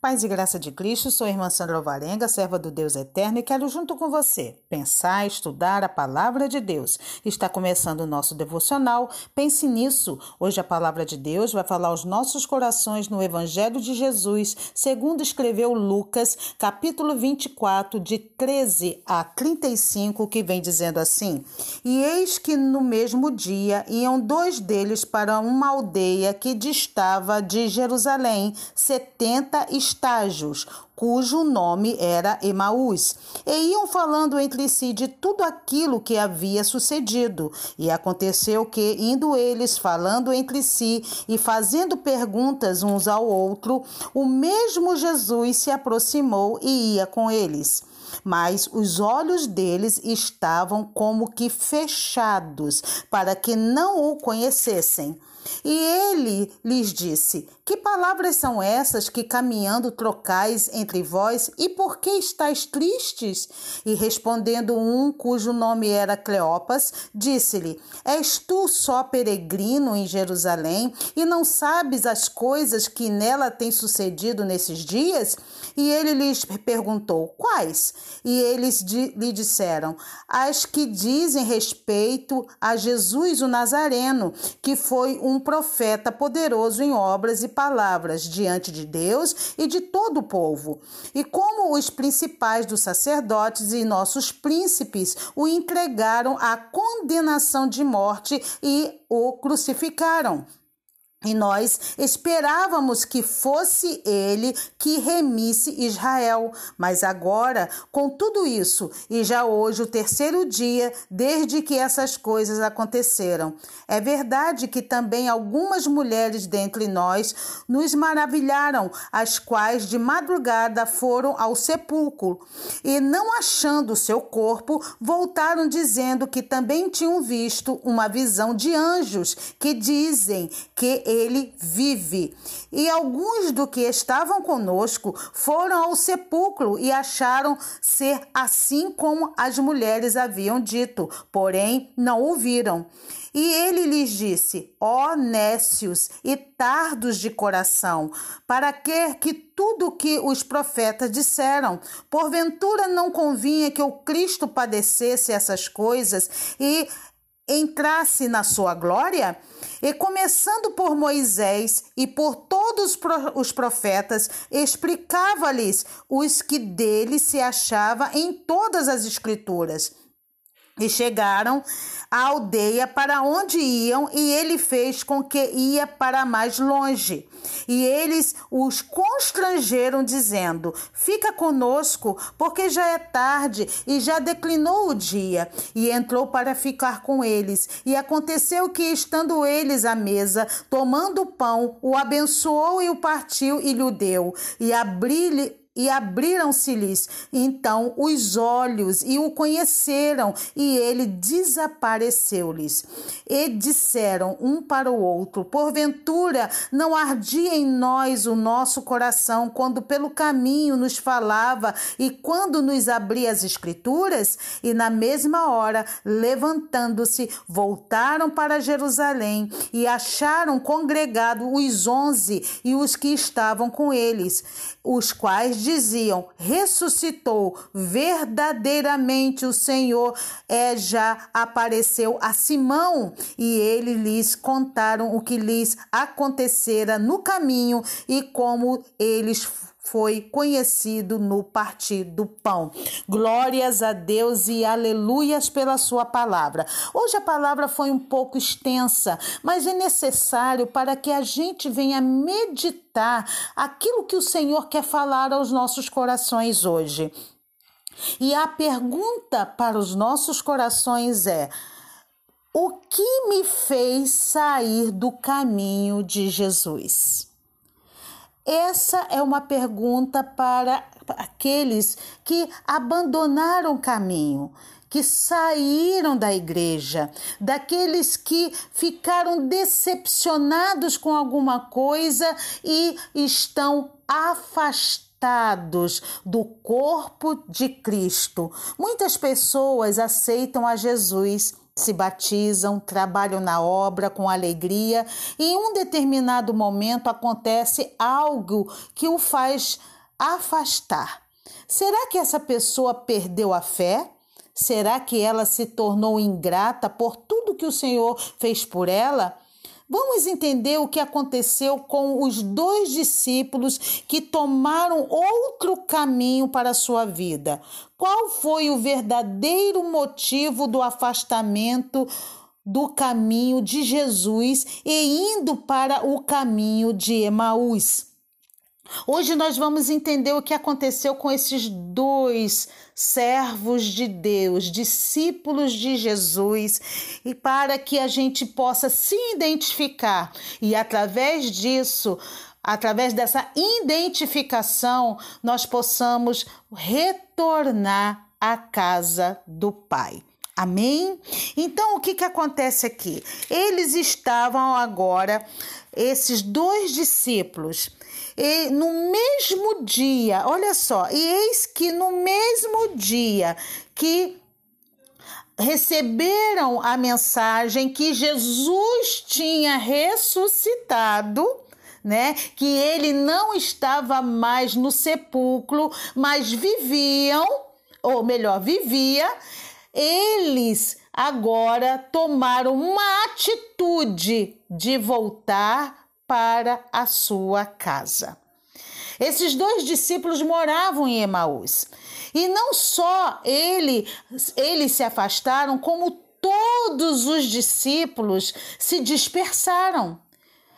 Paz e graça de Cristo, sou a irmã Sandra Alvarenga, serva do Deus Eterno, e quero junto com você pensar, estudar a palavra de Deus. Está começando o nosso devocional. Pense nisso. Hoje a palavra de Deus vai falar aos nossos corações no Evangelho de Jesus, segundo escreveu Lucas, capítulo 24, de 13 a 35, que vem dizendo assim: E eis que no mesmo dia iam dois deles para uma aldeia que distava de Jerusalém, setenta e estágios, cujo nome era Emaús, e iam falando entre si de tudo aquilo que havia sucedido. E aconteceu que, indo eles falando entre si e fazendo perguntas uns ao outro, o mesmo Jesus se aproximou e ia com eles. Mas os olhos deles estavam como que fechados, para que não o conhecessem. E ele lhes disse: Que palavras são essas que caminhando trocais entre vós? E por que estáis tristes? E respondendo um cujo nome era Cleopas, disse-lhe: És tu só peregrino em Jerusalém e não sabes as coisas que nela têm sucedido nesses dias? E ele lhes perguntou: Quais? E eles lhe disseram: As que dizem respeito a Jesus o Nazareno, que foi um profeta poderoso em obras e palavras diante de Deus e de todo o povo. E como os principais dos sacerdotes e nossos príncipes o entregaram à condenação de morte e o crucificaram. E nós esperávamos que fosse ele que remisse Israel. Mas agora, com tudo isso, e já hoje o terceiro dia desde que essas coisas aconteceram, é verdade que também algumas mulheres dentre nós nos maravilharam, as quais de madrugada foram ao sepulcro e, não achando seu corpo, voltaram dizendo que também tinham visto uma visão de anjos que dizem que ele vive. E alguns do que estavam conosco foram ao sepulcro e acharam ser assim como as mulheres haviam dito, porém não ouviram. E ele lhes disse: Ó nécios e tardos de coração, para que que tudo que os profetas disseram, porventura não convinha que o Cristo padecesse essas coisas e entrasse na sua glória? E começando por Moisés e por todos os profetas, explicava-lhes os que dele se achava em todas as escrituras. E chegaram à aldeia para onde iam, e ele fez com que ia para mais longe. E eles os constrangeram, dizendo: Fica conosco, porque já é tarde e já declinou o dia. E entrou para ficar com eles. E aconteceu que, estando eles à mesa, tomando o pão, o abençoou e o partiu e lhe deu. E abriu-lhe e abriram-se-lhes então os olhos e o conheceram, e ele desapareceu-lhes. E disseram um para o outro: Porventura não ardia em nós o nosso coração quando pelo caminho nos falava e quando nos abria as Escrituras? E na mesma hora, levantando-se, voltaram para Jerusalém e acharam congregado os onze e os que estavam com eles, os quais diziam: ressuscitou, verdadeiramente o Senhor é já apareceu a Simão. E eles lhes contaram o que lhes acontecera no caminho e como eles foi conhecido no partir do pão. Glórias a Deus e aleluias pela sua palavra. Hoje a palavra foi um pouco extensa, mas é necessário para que a gente venha meditar aquilo que o Senhor quer falar aos nossos corações hoje. E a pergunta para os nossos corações é: o que me fez sair do caminho de Jesus? Essa é uma pergunta para aqueles que abandonaram o caminho, que saíram da igreja, daqueles que ficaram decepcionados com alguma coisa e estão afastados do corpo de Cristo. Muitas pessoas aceitam a Jesus se batizam, trabalham na obra com alegria e em um determinado momento acontece algo que o faz afastar. Será que essa pessoa perdeu a fé? Será que ela se tornou ingrata por tudo que o Senhor fez por ela? Vamos entender o que aconteceu com os dois discípulos que tomaram outro caminho para a sua vida. Qual foi o verdadeiro motivo do afastamento do caminho de Jesus e indo para o caminho de Emaús? Hoje nós vamos entender o que aconteceu com esses dois servos de Deus, discípulos de Jesus, e para que a gente possa se identificar e através disso, através dessa identificação, nós possamos retornar à casa do Pai. Amém? Então, o que, que acontece aqui? Eles estavam agora, esses dois discípulos, e no mesmo dia, olha só, e eis que no mesmo dia que receberam a mensagem que Jesus tinha ressuscitado, né? Que ele não estava mais no sepulcro, mas viviam, ou melhor, vivia, eles agora tomaram uma atitude de voltar para a sua casa. Esses dois discípulos moravam em Emaús. E não só ele, eles se afastaram, como todos os discípulos se dispersaram.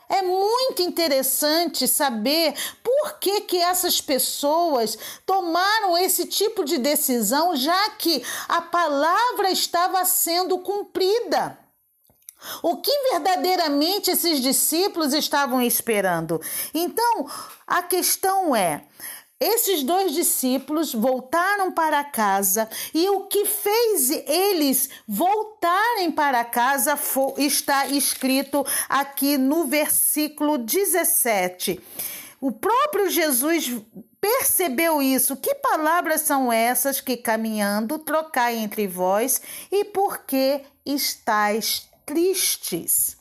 É muito interessante saber por que, que essas pessoas tomaram esse tipo de decisão, já que a palavra estava sendo cumprida. O que verdadeiramente esses discípulos estavam esperando? Então, a questão é: esses dois discípulos voltaram para casa e o que fez eles voltarem para casa está escrito aqui no versículo 17. O próprio Jesus percebeu isso. Que palavras são essas que caminhando trocai entre vós e por que estáis tristes.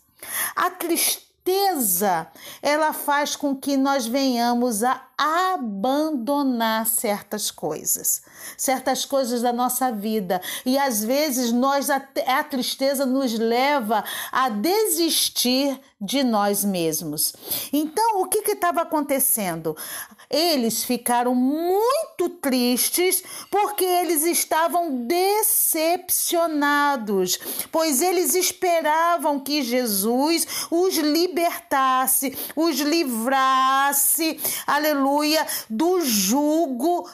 A tristeza, ela faz com que nós venhamos a abandonar certas coisas, certas coisas da nossa vida. E às vezes nós a, a tristeza nos leva a desistir de nós mesmos. Então, o que estava acontecendo? Eles ficaram muito tristes porque eles estavam decepcionados, pois eles esperavam que Jesus os libertasse, os livrasse, aleluia aleluia, do jugo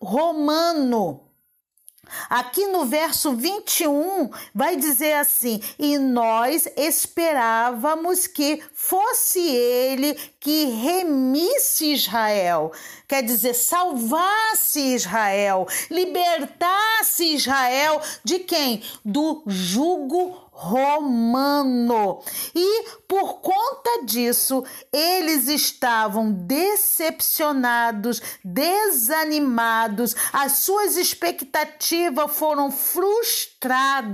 romano. Aqui no verso 21 vai dizer assim: E nós esperávamos que fosse ele que remisse Israel, quer dizer, salvasse Israel, libertasse Israel de quem? Do jugo romano. E por conta disso, eles estavam decepcionados, desanimados, as suas expectativas foram frustradas,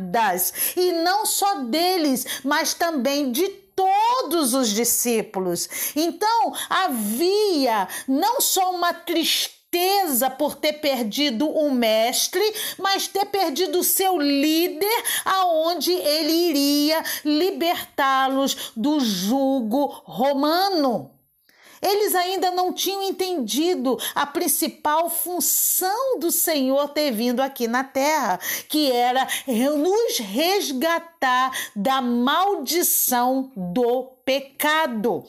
e não só deles, mas também de todos os discípulos. Então havia não só uma tristeza, tristeza por ter perdido o mestre, mas ter perdido o seu líder, aonde ele iria libertá-los do jugo romano. Eles ainda não tinham entendido a principal função do Senhor ter vindo aqui na terra, que era nos resgatar da maldição do pecado.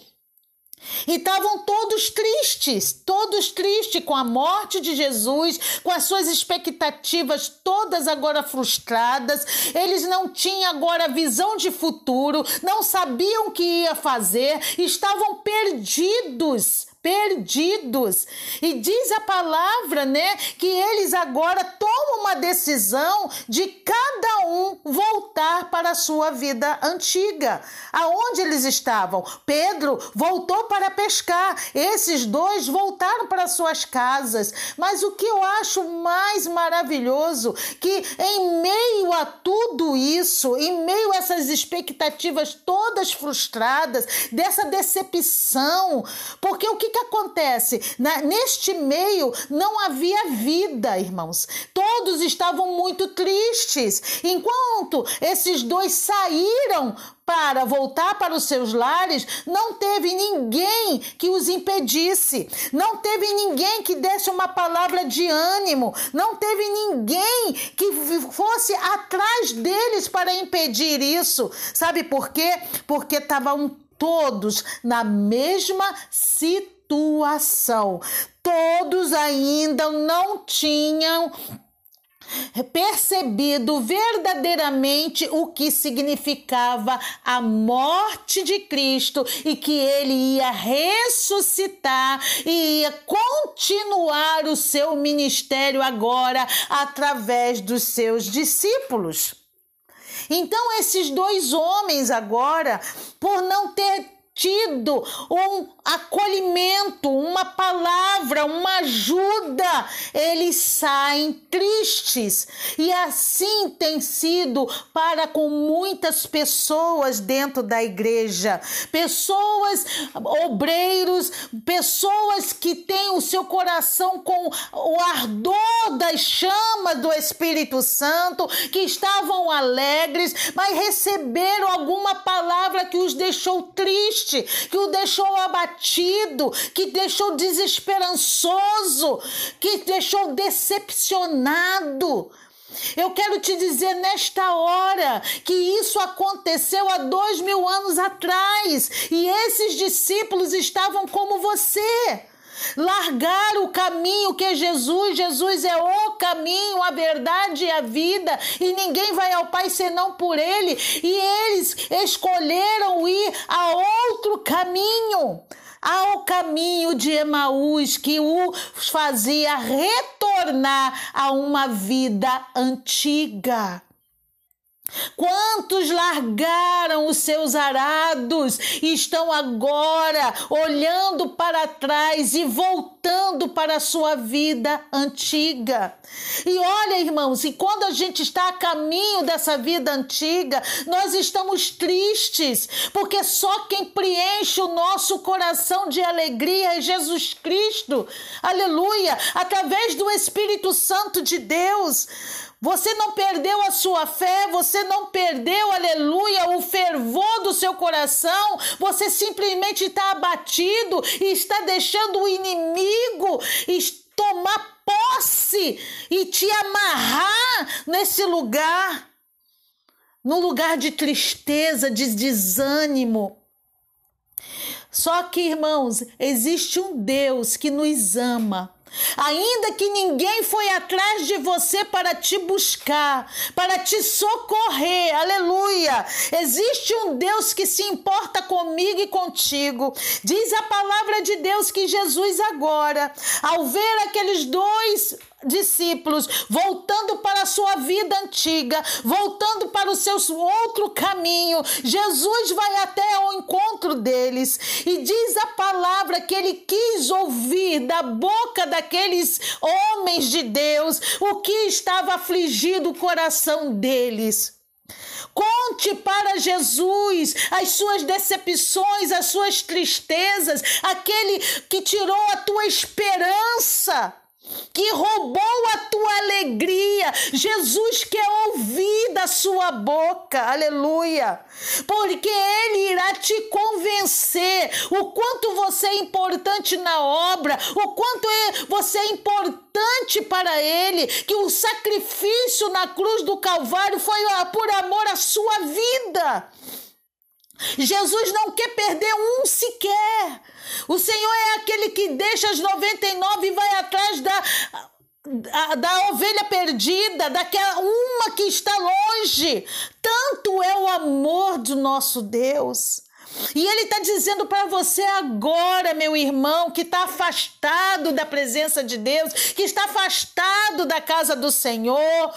E estavam todos tristes, todos tristes com a morte de Jesus, com as suas expectativas todas agora frustradas. Eles não tinham agora visão de futuro, não sabiam o que ia fazer, estavam perdidos perdidos. E diz a palavra, né, que eles agora tomam uma decisão de cada um voltar para a sua vida antiga. Aonde eles estavam? Pedro voltou para pescar. Esses dois voltaram para suas casas. Mas o que eu acho mais maravilhoso que em meio a tudo isso, em meio a essas expectativas todas frustradas, dessa decepção, porque o que que acontece? Na, neste meio não havia vida, irmãos. Todos estavam muito tristes. Enquanto esses dois saíram para voltar para os seus lares, não teve ninguém que os impedisse, não teve ninguém que desse uma palavra de ânimo, não teve ninguém que fosse atrás deles para impedir isso. Sabe por quê? Porque estavam todos na mesma situação situação. Todos ainda não tinham percebido verdadeiramente o que significava a morte de Cristo e que ele ia ressuscitar e ia continuar o seu ministério agora através dos seus discípulos. Então, esses dois homens agora, por não ter tido um acolhimento, uma palavra, uma ajuda, eles saem tristes. E assim tem sido para com muitas pessoas dentro da igreja, pessoas obreiros, pessoas que têm o seu coração com o ardor das chamas do Espírito Santo, que estavam alegres, mas receberam alguma palavra que os deixou tristes triste, que o deixou abatido, que deixou desesperançoso, que deixou decepcionado. Eu quero te dizer nesta hora que isso aconteceu há dois mil anos atrás e esses discípulos estavam como você. Largar o caminho que é Jesus, Jesus é o caminho, a verdade e a vida, e ninguém vai ao Pai senão por Ele, e eles escolheram ir a outro caminho ao caminho de Emaús que o fazia retornar a uma vida antiga. Quantos largaram os seus arados e estão agora olhando para trás e voltando para a sua vida antiga? E olha, irmãos, e quando a gente está a caminho dessa vida antiga, nós estamos tristes, porque só quem preenche o nosso coração de alegria é Jesus Cristo. Aleluia! Através do Espírito Santo de Deus. Você não perdeu a sua fé, você não perdeu, aleluia, o fervor do seu coração, você simplesmente está abatido e está deixando o inimigo tomar posse e te amarrar nesse lugar, no lugar de tristeza, de desânimo. Só que, irmãos, existe um Deus que nos ama Ainda que ninguém foi atrás de você para te buscar, para te socorrer, aleluia. Existe um Deus que se importa comigo e contigo. Diz a palavra de Deus que Jesus, agora, ao ver aqueles dois discípulos voltando para a sua vida antiga, voltando para o seu outro caminho. Jesus vai até ao encontro deles e diz a palavra que ele quis ouvir da boca daqueles homens de Deus o que estava afligido o coração deles. Conte para Jesus as suas decepções, as suas tristezas, aquele que tirou a tua esperança que roubou a tua alegria. Jesus quer ouvir da sua boca, aleluia, porque Ele irá te convencer o quanto você é importante na obra, o quanto é, você é importante para Ele, que o sacrifício na cruz do Calvário foi por amor à sua vida. Jesus não quer perder um sequer. O Senhor é aquele que deixa as 99 e vai atrás da, da, da ovelha perdida, daquela uma que está longe. Tanto é o amor do nosso Deus. E ele está dizendo para você agora, meu irmão, que está afastado da presença de Deus, que está afastado da casa do Senhor.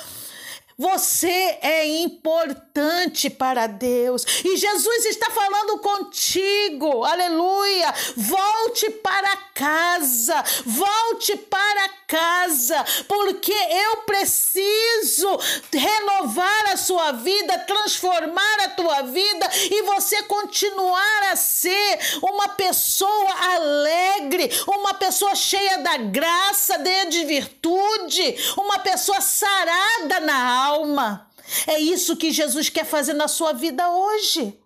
Você é importante para Deus. E Jesus está falando contigo. Aleluia. Volte para casa. Volte para casa, porque eu preciso renovar a sua vida, transformar a tua vida e você continuar a ser uma pessoa alegre, uma pessoa cheia da graça, de virtude, uma pessoa sarada na alma. É isso que Jesus quer fazer na sua vida hoje.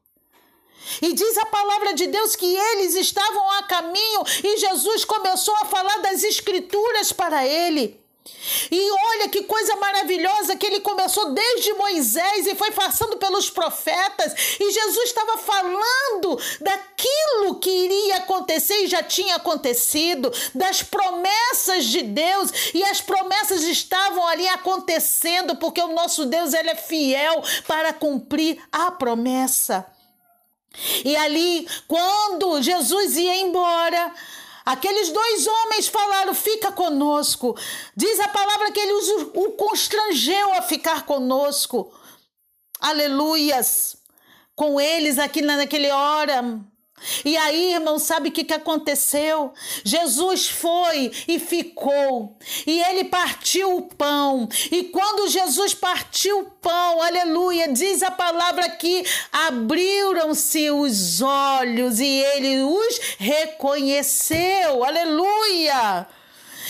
E diz a palavra de Deus que eles estavam a caminho e Jesus começou a falar das Escrituras para ele. E olha que coisa maravilhosa que ele começou desde Moisés e foi passando pelos profetas, e Jesus estava falando daquilo que iria acontecer e já tinha acontecido, das promessas de Deus, e as promessas estavam ali acontecendo, porque o nosso Deus ele é fiel para cumprir a promessa. E ali, quando Jesus ia embora, Aqueles dois homens falaram: Fica conosco. Diz a palavra que ele o constrangeu a ficar conosco. Aleluias. Com eles aqui naquele hora. E aí, irmão, sabe o que, que aconteceu? Jesus foi e ficou, e ele partiu o pão. E quando Jesus partiu o pão, aleluia, diz a palavra que abriram-se os olhos e ele os reconheceu, aleluia.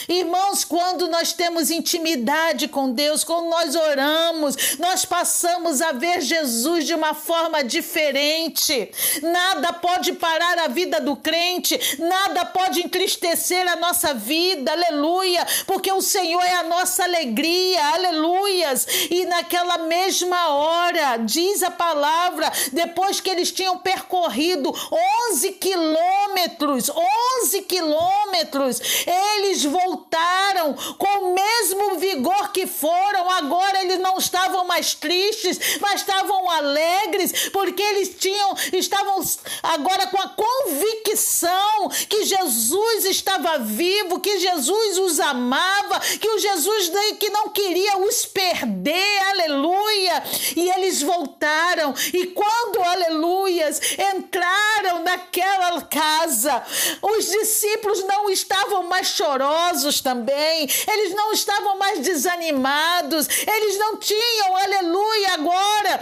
Irmãos, quando nós temos intimidade com Deus, quando nós oramos, nós passamos a ver Jesus de uma forma diferente. Nada pode parar a vida do crente, nada pode entristecer a nossa vida, aleluia, porque o Senhor é a nossa alegria, aleluias. E naquela mesma hora, diz a palavra, depois que eles tinham percorrido 11 quilômetros, 11 quilômetros, eles voltaram voltaram com o mesmo vigor que foram. Agora eles não estavam mais tristes, mas estavam alegres, porque eles tinham estavam agora com a convicção que Jesus estava vivo, que Jesus os amava, que o Jesus que não queria os perder. Aleluia! E eles voltaram e quando aleluias entraram naquela casa, os discípulos não estavam mais chorosos também, eles não estavam mais desanimados, eles não tinham, aleluia, agora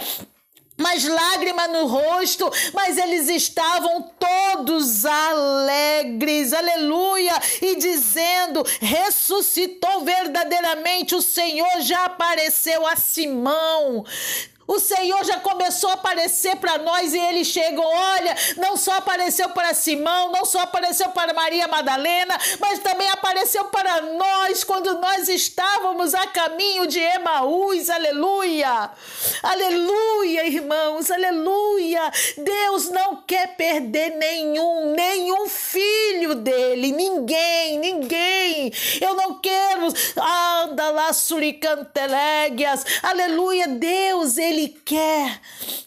mais lágrima no rosto, mas eles estavam todos alegres, aleluia, e dizendo: ressuscitou verdadeiramente, o Senhor já apareceu a Simão. O Senhor já começou a aparecer para nós e eles chegam. Olha, não só apareceu para Simão, não só apareceu para Maria Madalena, mas também apareceu para nós quando nós estávamos a caminho de Emaús. Aleluia! Aleluia, irmãos, aleluia! Deus não quer perder nenhum, nenhum filho dele, ninguém, ninguém. Eu não quero anda lá suricanteleguias. Aleluia, Deus, ele ele quer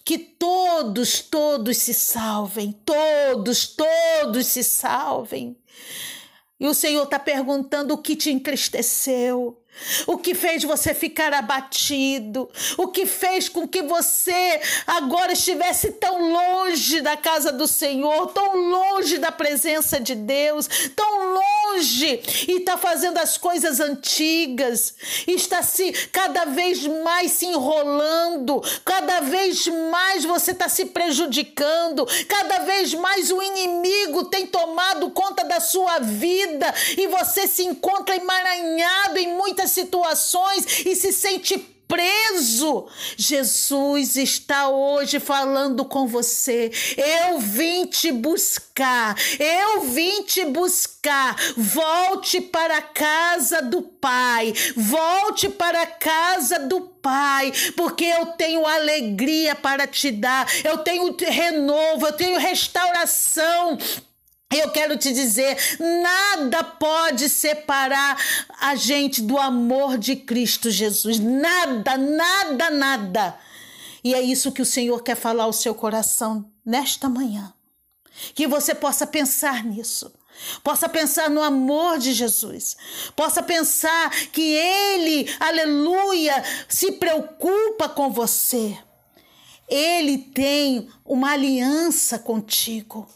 que todos, todos se salvem, todos, todos se salvem. E o Senhor está perguntando o que te entristeceu, o que fez você ficar abatido, o que fez com que você agora estivesse tão longe da casa do Senhor, tão longe da presença de Deus, tão longe e está fazendo as coisas antigas, está se cada vez mais se enrolando, cada vez mais você está se prejudicando, cada vez mais o inimigo tem tomado conta da sua vida e você se encontra emaranhado em muitas situações e se sente preso. Jesus está hoje falando com você. Eu vim te buscar. Eu vim te buscar. Volte para a casa do Pai. Volte para a casa do Pai, porque eu tenho alegria para te dar. Eu tenho renovo, eu tenho restauração eu quero te dizer, nada pode separar a gente do amor de Cristo Jesus. Nada, nada, nada. E é isso que o Senhor quer falar ao seu coração nesta manhã. Que você possa pensar nisso. Possa pensar no amor de Jesus, possa pensar que Ele, aleluia, se preocupa com você. Ele tem uma aliança contigo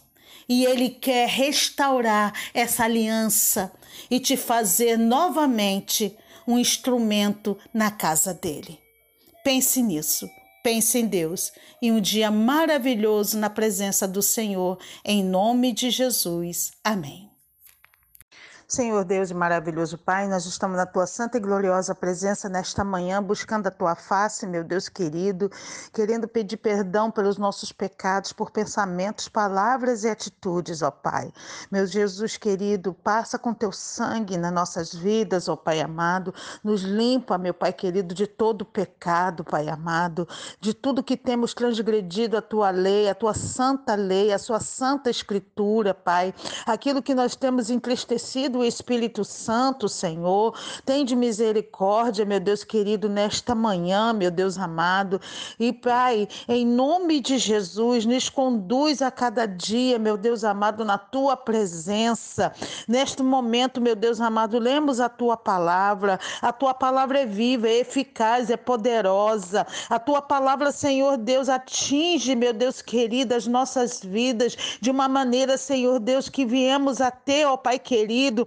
e Ele quer restaurar essa aliança e te fazer novamente um instrumento na casa dele. Pense nisso. Pense em Deus e um dia maravilhoso na presença do Senhor, em nome de Jesus. Amém. Senhor Deus e maravilhoso Pai, nós estamos na tua santa e gloriosa presença nesta manhã, buscando a tua face, meu Deus querido, querendo pedir perdão pelos nossos pecados, por pensamentos, palavras e atitudes, ó Pai. Meu Jesus querido, passa com teu sangue nas nossas vidas, ó Pai amado, nos limpa, meu Pai querido, de todo pecado, Pai amado, de tudo que temos transgredido a tua lei, a tua santa lei, a sua santa escritura, Pai, aquilo que nós temos entristecido o Espírito Santo, Senhor. Tem de misericórdia, meu Deus querido, nesta manhã, meu Deus amado. E, Pai, em nome de Jesus, nos conduz a cada dia, meu Deus amado, na tua presença. Neste momento, meu Deus amado, lemos a tua palavra. A tua palavra é viva, é eficaz, é poderosa. A tua palavra, Senhor Deus, atinge, meu Deus querido, as nossas vidas de uma maneira, Senhor Deus, que viemos a ter, ó Pai querido,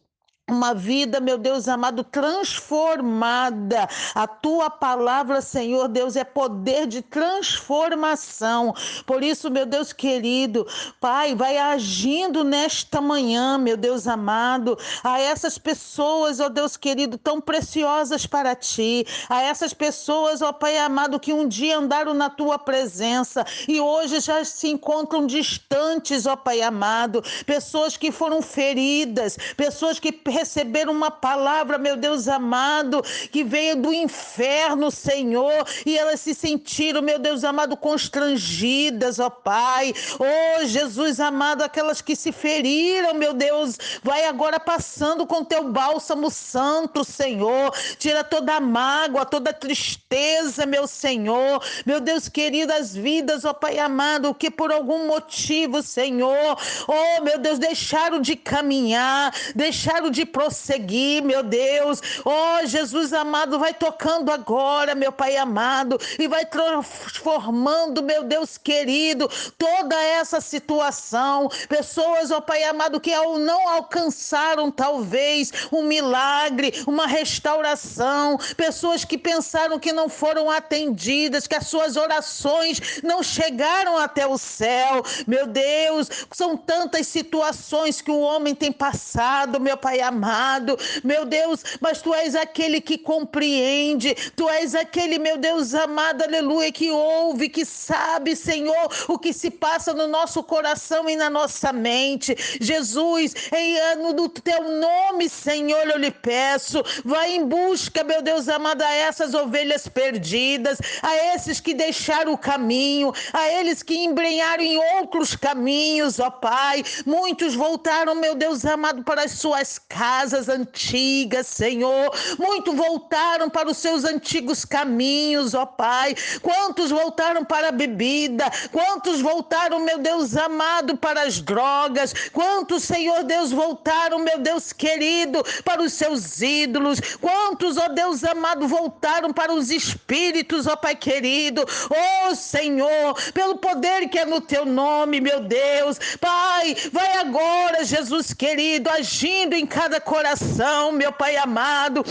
uma vida, meu Deus amado, transformada. A tua palavra, Senhor Deus, é poder de transformação. Por isso, meu Deus querido, Pai, vai agindo nesta manhã, meu Deus amado, a essas pessoas, ó Deus querido, tão preciosas para ti, a essas pessoas, ó Pai amado, que um dia andaram na tua presença e hoje já se encontram distantes, ó Pai amado, pessoas que foram feridas, pessoas que receberam uma palavra, meu Deus amado, que veio do inferno, Senhor, e elas se sentiram, meu Deus amado, constrangidas, ó Pai. Oh, Jesus amado, aquelas que se feriram, meu Deus, vai agora passando com teu bálsamo santo, Senhor. Tira toda a mágoa, toda a tristeza, meu Senhor. Meu Deus querido, as vidas, ó Pai amado, que por algum motivo, Senhor, oh, meu Deus, deixaram de caminhar, deixaram de prosseguir, meu Deus. Oh, Jesus amado, vai tocando agora, meu Pai amado, e vai transformando, meu Deus querido, toda essa situação. Pessoas, ó oh, Pai amado, que não alcançaram talvez um milagre, uma restauração, pessoas que pensaram que não foram atendidas, que as suas orações não chegaram até o céu. Meu Deus, são tantas situações que o homem tem passado, meu Pai amado amado, meu Deus, mas tu és aquele que compreende, tu és aquele, meu Deus amado, aleluia, que ouve, que sabe, Senhor, o que se passa no nosso coração e na nossa mente. Jesus, em ano do teu nome, Senhor, eu lhe peço, vai em busca, meu Deus amado, a essas ovelhas perdidas, a esses que deixaram o caminho, a eles que embrenharam em outros caminhos, ó Pai. Muitos voltaram, meu Deus amado, para as suas casas casas antigas, Senhor. Muitos voltaram para os seus antigos caminhos, ó Pai. Quantos voltaram para a bebida? Quantos voltaram, meu Deus amado, para as drogas? Quantos, Senhor Deus, voltaram, meu Deus querido, para os seus ídolos? Quantos, ó Deus amado, voltaram para os espíritos, ó Pai querido? Ó Senhor, pelo poder que é no teu nome, meu Deus. Pai, vai agora, Jesus querido, agindo em cada coração, meu Pai amado.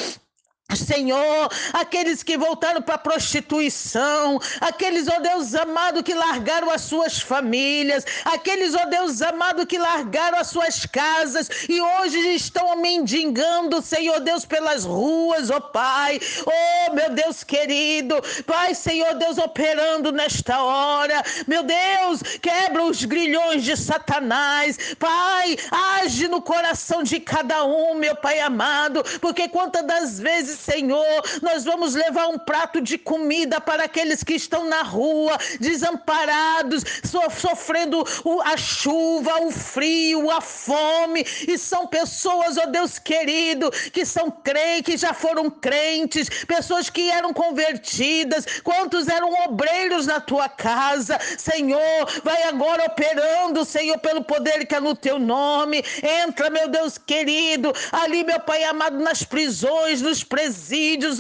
Senhor, aqueles que voltaram para a prostituição, aqueles, ó Deus amado, que largaram as suas famílias, aqueles, ó Deus amado, que largaram as suas casas e hoje estão mendigando, Senhor Deus, pelas ruas, ó Pai, ó meu Deus querido, Pai, Senhor Deus, operando nesta hora, meu Deus, quebra os grilhões de Satanás, Pai, age no coração de cada um, meu Pai amado, porque quantas das vezes Senhor, nós vamos levar um prato de comida para aqueles que estão na rua, desamparados, sofrendo a chuva, o frio, a fome, e são pessoas, ó Deus querido, que são crentes, que já foram crentes, pessoas que eram convertidas, quantos eram obreiros na tua casa, Senhor, vai agora operando, Senhor, pelo poder que é no teu nome, entra, meu Deus querido, ali, meu Pai amado, nas prisões, nos presídios,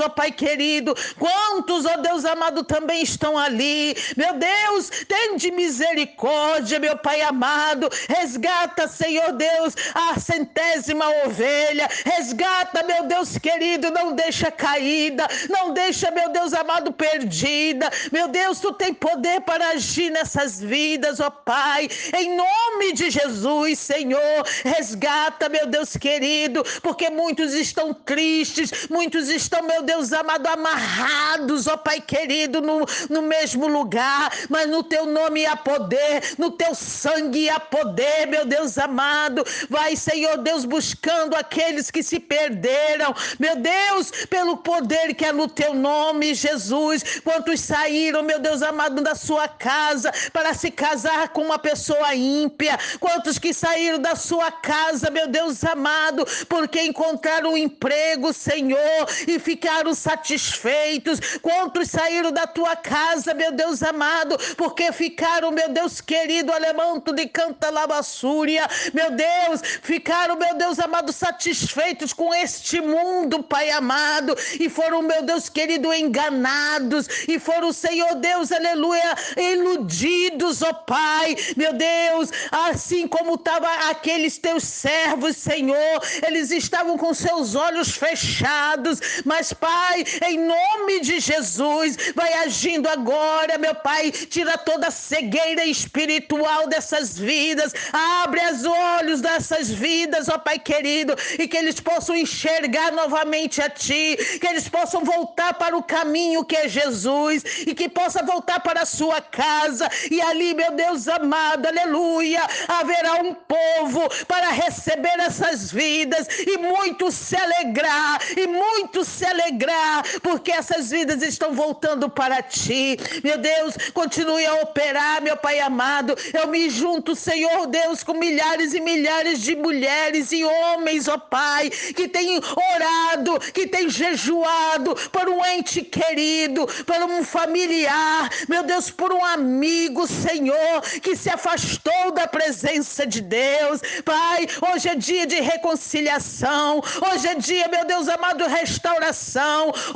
ó Pai querido, quantos, ó Deus amado, também estão ali, meu Deus, tem de misericórdia, meu Pai amado, resgata, Senhor Deus, a centésima ovelha, resgata, meu Deus querido, não deixa caída, não deixa, meu Deus amado, perdida, meu Deus, tu tem poder para agir nessas vidas, ó Pai, em nome de Jesus, Senhor, resgata, meu Deus querido, porque muitos estão tristes, muitos estão, meu Deus amado, amarrados, ó Pai querido, no, no mesmo lugar, mas no teu nome há poder, no teu sangue há poder, meu Deus amado. Vai, Senhor Deus, buscando aqueles que se perderam, meu Deus, pelo poder que é no teu nome, Jesus. Quantos saíram, meu Deus amado, da sua casa para se casar com uma pessoa ímpia, quantos que saíram da sua casa, meu Deus amado, porque encontraram um emprego, Senhor, e ficaram satisfeitos, quantos saíram da tua casa, meu Deus amado, porque ficaram, meu Deus querido, alemanto de canta labassúria, meu Deus, ficaram, meu Deus amado, satisfeitos com este mundo, Pai amado, e foram, meu Deus querido, enganados, e foram, Senhor Deus, aleluia, iludidos, ó Pai, meu Deus, assim como estavam aqueles teus servos, Senhor, eles estavam com seus olhos fechados, mas Pai, em nome de Jesus, vai agindo agora, meu Pai, tira toda a cegueira espiritual dessas vidas, abre os olhos dessas vidas, ó Pai querido, e que eles possam enxergar novamente a Ti, que eles possam voltar para o caminho que é Jesus e que possa voltar para a sua casa e ali, meu Deus amado, aleluia, haverá um povo para receber essas vidas e muito se alegrar e muito se alegrar, porque essas vidas estão voltando para Ti, meu Deus, continue a operar, meu Pai amado. Eu me junto, Senhor Deus, com milhares e milhares de mulheres e homens, ó Pai, que têm orado, que têm jejuado por um ente querido, por um familiar, meu Deus, por um amigo, Senhor, que se afastou da presença de Deus. Pai, hoje é dia de reconciliação, hoje é dia, meu Deus amado,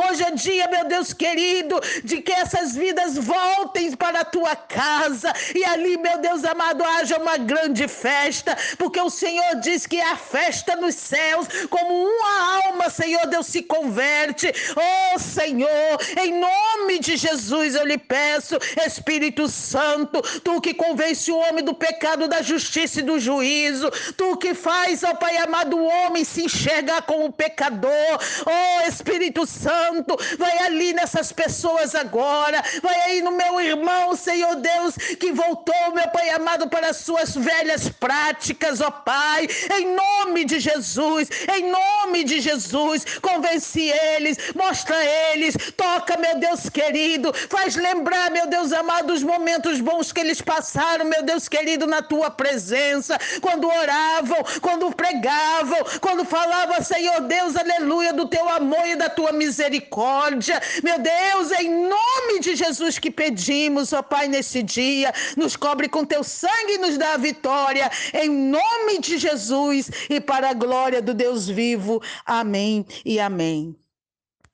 hoje é dia, meu Deus querido, de que essas vidas voltem para a tua casa e ali, meu Deus amado, haja uma grande festa, porque o Senhor diz que é a festa nos céus, como uma alma, Senhor Deus, se converte. Oh Senhor, em nome de Jesus eu lhe peço, Espírito Santo, tu que convence o homem do pecado, da justiça e do juízo, tu que faz, ó Pai amado, o homem se enxergar como pecador. Oh Espírito Santo, vai ali nessas pessoas agora, vai aí no meu irmão, Senhor Deus, que voltou, meu Pai amado, para as suas velhas práticas, ó Pai, em nome de Jesus, em nome de Jesus, convence eles, mostra eles, toca, meu Deus querido, faz lembrar, meu Deus amado, os momentos bons que eles passaram, meu Deus querido, na tua presença, quando oravam, quando pregavam, quando falavam, Senhor Deus, aleluia, do teu amor e da tua misericórdia, meu Deus, em nome de Jesus que pedimos, ó Pai, nesse dia, nos cobre com teu sangue e nos dá a vitória, em nome de Jesus e para a glória do Deus vivo. Amém e amém.